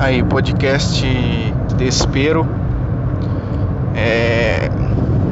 aí podcast Despero. É,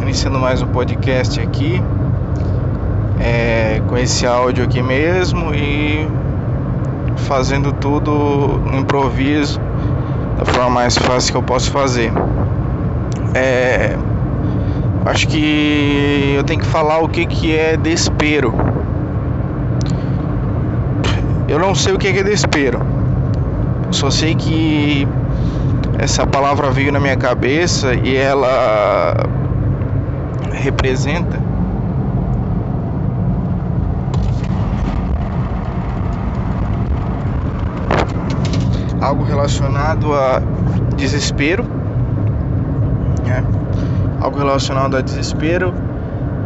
iniciando mais um podcast aqui. É, com esse áudio aqui mesmo e fazendo tudo no improviso da forma mais fácil que eu posso fazer. É, acho que eu tenho que falar o que, que é desespero. Eu não sei o que é desespero. Só sei que essa palavra veio na minha cabeça e ela representa algo relacionado a desespero, né? algo relacionado a desespero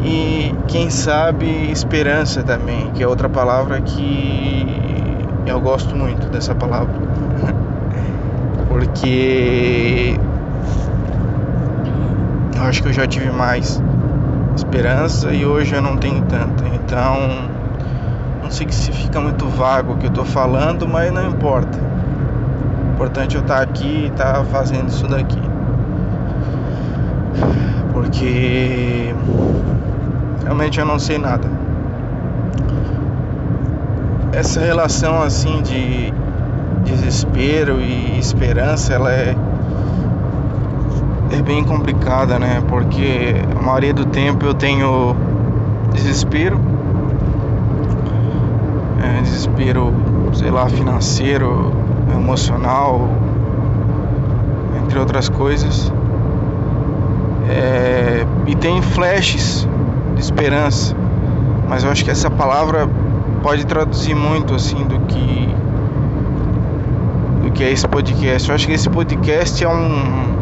e quem sabe esperança também, que é outra palavra que eu gosto muito dessa palavra. Porque eu acho que eu já tive mais esperança e hoje eu não tenho tanta. Então, não sei se fica muito vago o que eu tô falando, mas não importa. O importante é eu estar tá aqui e estar tá fazendo isso daqui. Porque realmente eu não sei nada essa relação assim de desespero e esperança, ela é é bem complicada, né? Porque a maioria do tempo eu tenho desespero, é, desespero, sei lá, financeiro, emocional, entre outras coisas. É, e tem flashes de esperança, mas eu acho que essa palavra pode traduzir muito assim do que que é esse podcast. Eu acho que esse podcast é um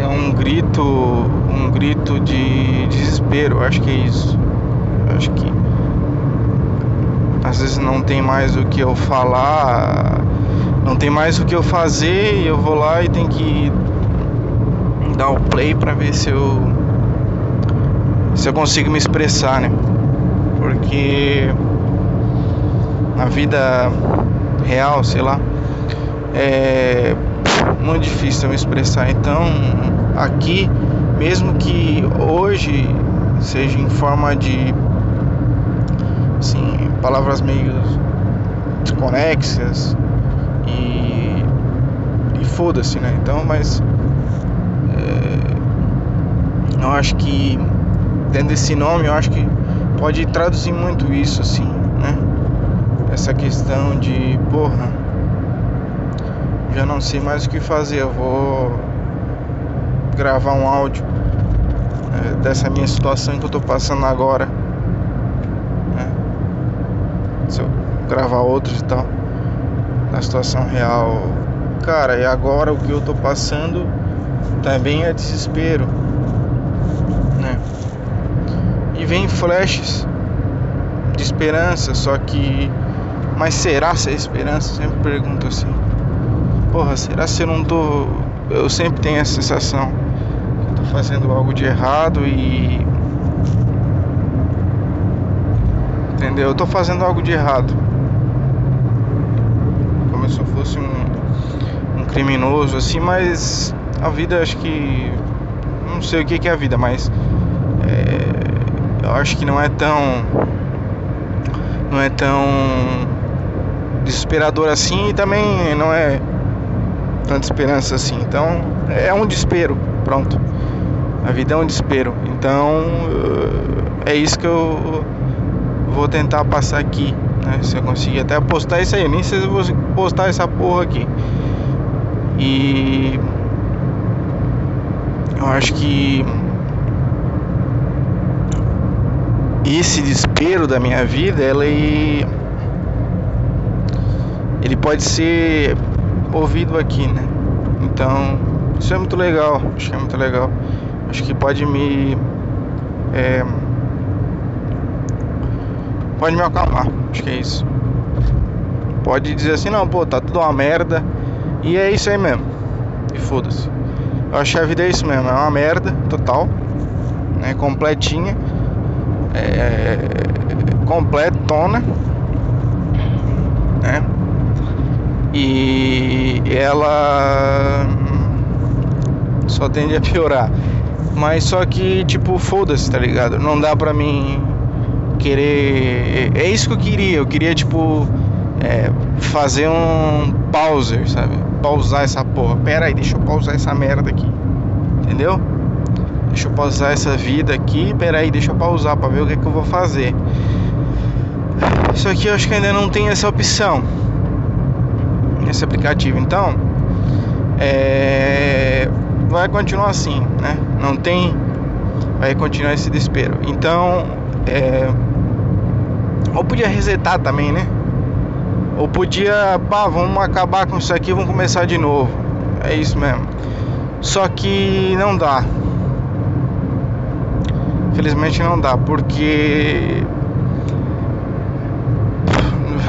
é um grito, um grito de desespero. Eu acho que é isso. Eu acho que às vezes não tem mais o que eu falar, não tem mais o que eu fazer e eu vou lá e tenho que dar o play para ver se eu se eu consigo me expressar, né? porque na vida real, sei lá, é muito difícil eu me expressar. Então, aqui, mesmo que hoje seja em forma de assim, palavras meio desconexas e, e foda-se, né? Então, mas é, eu acho que tendo esse nome, eu acho que pode traduzir muito isso assim, né? Essa questão de, porra, já não sei mais o que fazer, eu vou gravar um áudio né, dessa minha situação que eu tô passando agora. Né? Se eu gravar outros e tal, na situação real. Cara, e agora o que eu tô passando também é desespero vem flashes de esperança, só que. Mas será se é esperança? Sempre pergunto assim. Porra, será se eu não tô. Eu sempre tenho a sensação que tô fazendo algo de errado e. Entendeu? Eu tô fazendo algo de errado. Como se eu fosse um, um criminoso assim, mas a vida acho que. Não sei o que é a vida, mas. É, eu acho que não é tão não é tão desesperador assim e também não é tanta esperança assim. Então é um desespero, pronto. A vida é um desespero. Então é isso que eu vou tentar passar aqui. Né? Se eu conseguir até postar isso aí, nem sei se eu vou postar essa porra aqui. E eu acho que esse desespero da minha vida, ele ele pode ser ouvido aqui, né? Então, isso é muito legal, acho que é muito legal. Acho que pode me é, pode me acalmar, acho que é isso. Pode dizer assim, não, pô, tá tudo uma merda. E é isso aí mesmo. E foda-se. Eu acho que a vida é isso mesmo, é uma merda total, né, completinha é, completona, né? E ela só tende a piorar. Mas só que, tipo, foda-se, tá ligado? Não dá pra mim querer. É isso que eu queria. Eu queria, tipo, é, fazer um pauser, sabe? Pausar essa porra. Pera aí, deixa eu pausar essa merda aqui. Entendeu? Deixa eu pausar essa vida aqui. Pera aí, deixa eu pausar pra ver o que, é que eu vou fazer. Só que eu acho que ainda não tem essa opção nesse aplicativo. Então, é, vai continuar assim, né? Não tem, vai continuar esse desespero. Então, é, ou podia resetar também, né? Ou podia, pá, vamos acabar com isso aqui, vamos começar de novo. É isso mesmo. Só que não dá. Felizmente não dá, porque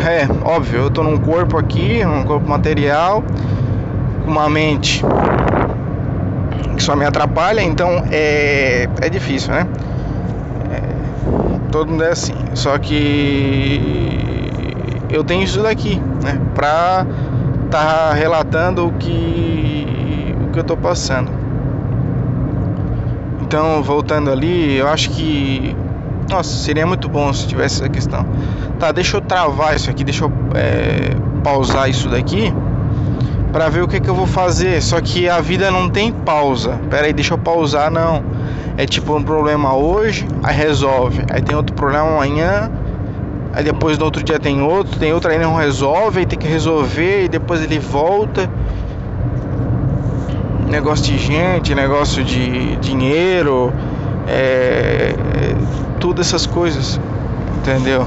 é óbvio, eu tô num corpo aqui, um corpo material, uma mente que só me atrapalha, então é, é difícil, né? É, todo mundo é assim. Só que eu tenho isso daqui, né? Pra tá relatando o que o que eu tô passando. Então, voltando ali, eu acho que nossa, seria muito bom se tivesse essa questão. Tá, deixa eu travar isso aqui, deixa eu é, pausar isso daqui para ver o que, que eu vou fazer. Só que a vida não tem pausa. Pera aí, deixa eu pausar, não. É tipo um problema hoje, aí resolve. Aí tem outro problema amanhã, aí depois no outro dia tem outro, tem outro aí não resolve, aí tem que resolver e depois ele volta. Negócio de gente, negócio de dinheiro, é, tudo essas coisas, entendeu?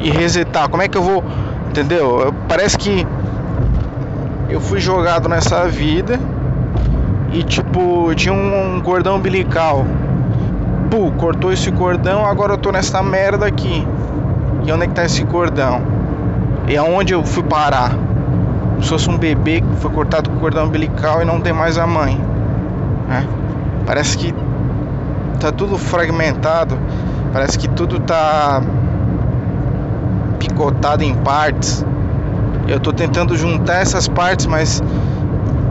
E resetar, como é que eu vou, entendeu? Parece que eu fui jogado nessa vida e tipo, tinha um, cordão umbilical. Pô, cortou esse cordão, agora eu tô nessa merda aqui. E onde é que tá esse cordão? E aonde eu fui parar? Se fosse um bebê que foi cortado com o cordão umbilical e não tem mais a mãe. Né? Parece que tá tudo fragmentado. Parece que tudo tá picotado em partes. Eu tô tentando juntar essas partes, mas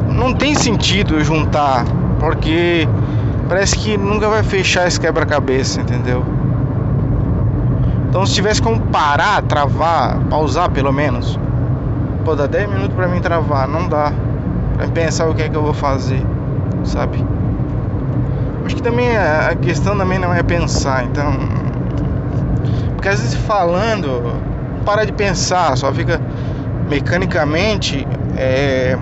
não tem sentido juntar, porque parece que nunca vai fechar esse quebra-cabeça, entendeu? Então se tivesse como parar, travar, pausar pelo menos. Pô, dá 10 minutos pra mim travar, não dá. Pra pensar o que é que eu vou fazer, sabe? Acho que também a questão também não é pensar, então. Porque às vezes falando, para de pensar, só fica mecanicamente é,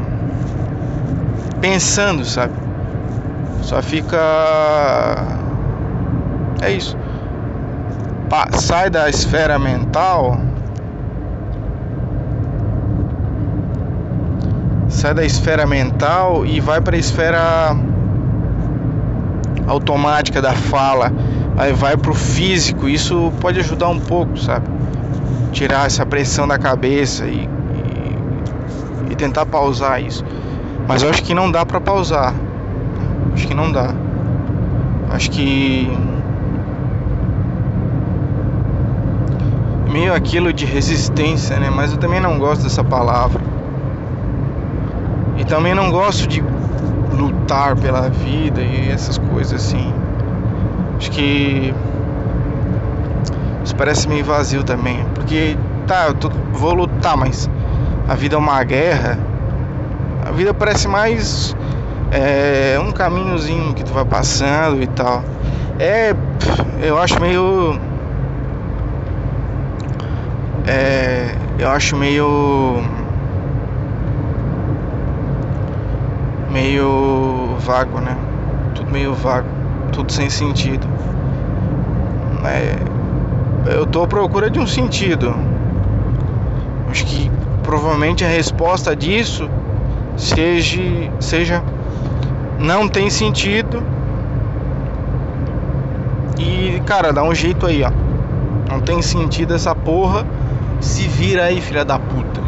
pensando, sabe? Só fica. É isso. Pa sai da esfera mental. Sai da esfera mental e vai para a esfera automática da fala. Aí vai pro físico. Isso pode ajudar um pouco, sabe? Tirar essa pressão da cabeça e e tentar pausar isso. Mas eu acho que não dá para pausar. Acho que não dá. Acho que meio aquilo de resistência, né? Mas eu também não gosto dessa palavra. E também não gosto de lutar pela vida e essas coisas assim. Acho que isso parece meio vazio também, porque tá, eu tô, vou lutar, mas a vida é uma guerra, a vida parece mais é, um caminhozinho que tu vai passando e tal. É, eu acho meio. É, eu acho meio. meio vago, né? Tudo meio vago, tudo sem sentido. É, eu tô à procura de um sentido. Acho que provavelmente a resposta disso seja, seja não tem sentido. E cara, dá um jeito aí, ó. Não tem sentido essa porra. Se vira aí, filha da puta.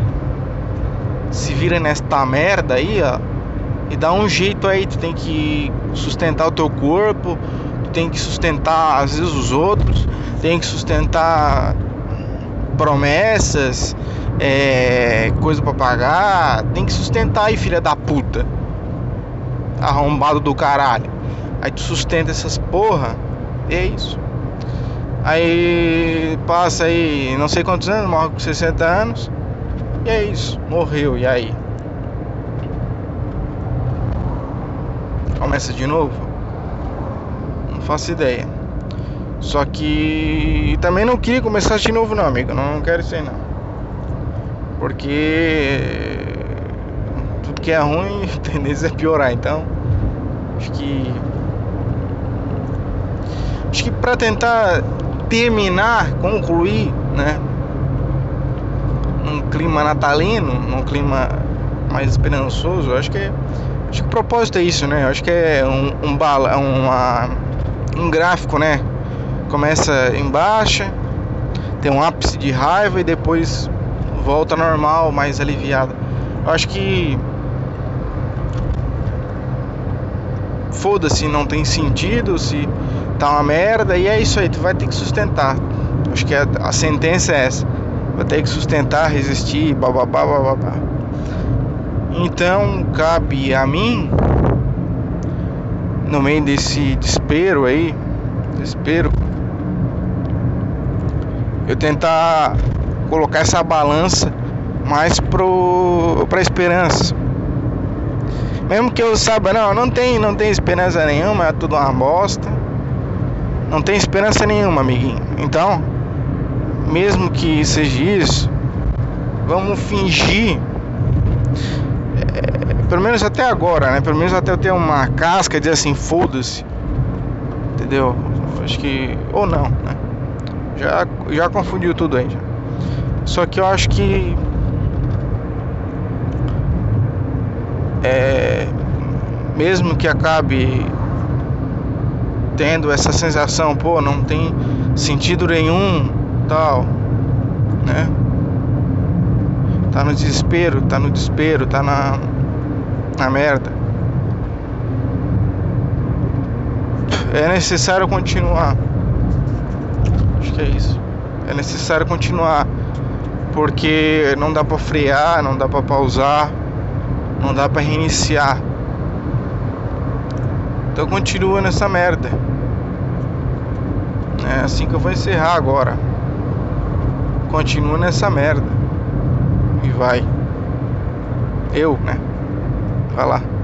Se vira nesta merda aí, ó. E dá um jeito aí, tu tem que sustentar o teu corpo, tu tem que sustentar às vezes os outros, tem que sustentar promessas, é, coisa para pagar, tem que sustentar aí, filha da puta. Arrombado do caralho. Aí tu sustenta essas porra, e é isso. Aí passa aí não sei quantos anos, morre com 60 anos. E é isso, morreu, e aí? Começa de novo? Não faço ideia. Só que também não queria começar de novo não, amigo. Não, quero isso aí não. Porque tudo que é ruim, a tendência é piorar, então acho que acho que para tentar terminar, concluir, né? Num clima natalino, num clima mais esperançoso, acho que acho que o propósito é isso, né? Acho que é um, um bala, uma, um gráfico, né? Começa em baixa, tem um ápice de raiva e depois volta normal, mais aliviado. Acho que foda-se, não tem sentido, se tá uma merda e é isso aí, tu vai ter que sustentar. Acho que a, a sentença é essa. Vai ter que sustentar, resistir, bababá, bababá. Então cabe a mim, no meio desse desespero aí, desespero, eu tentar colocar essa balança mais pro pra esperança. Mesmo que eu saiba, não, não tem, não tem esperança nenhuma, é tudo uma bosta. Não tem esperança nenhuma, amiguinho. Então, mesmo que seja isso, vamos fingir pelo menos até agora, né? Pelo menos até eu ter uma casca de assim, foda-se. Entendeu? Acho que. Ou não, né? Já, já confundiu tudo aí. Já. Só que eu acho que é, mesmo que acabe tendo essa sensação, pô, não tem sentido nenhum, tal, né? Tá no desespero, tá no desespero, tá na na merda. É necessário continuar. Acho que é isso. É necessário continuar porque não dá para frear, não dá para pausar, não dá para reiniciar. Então continua nessa merda. É assim que eu vou encerrar agora. Continua nessa merda. E vai. Eu, né? Vai lá.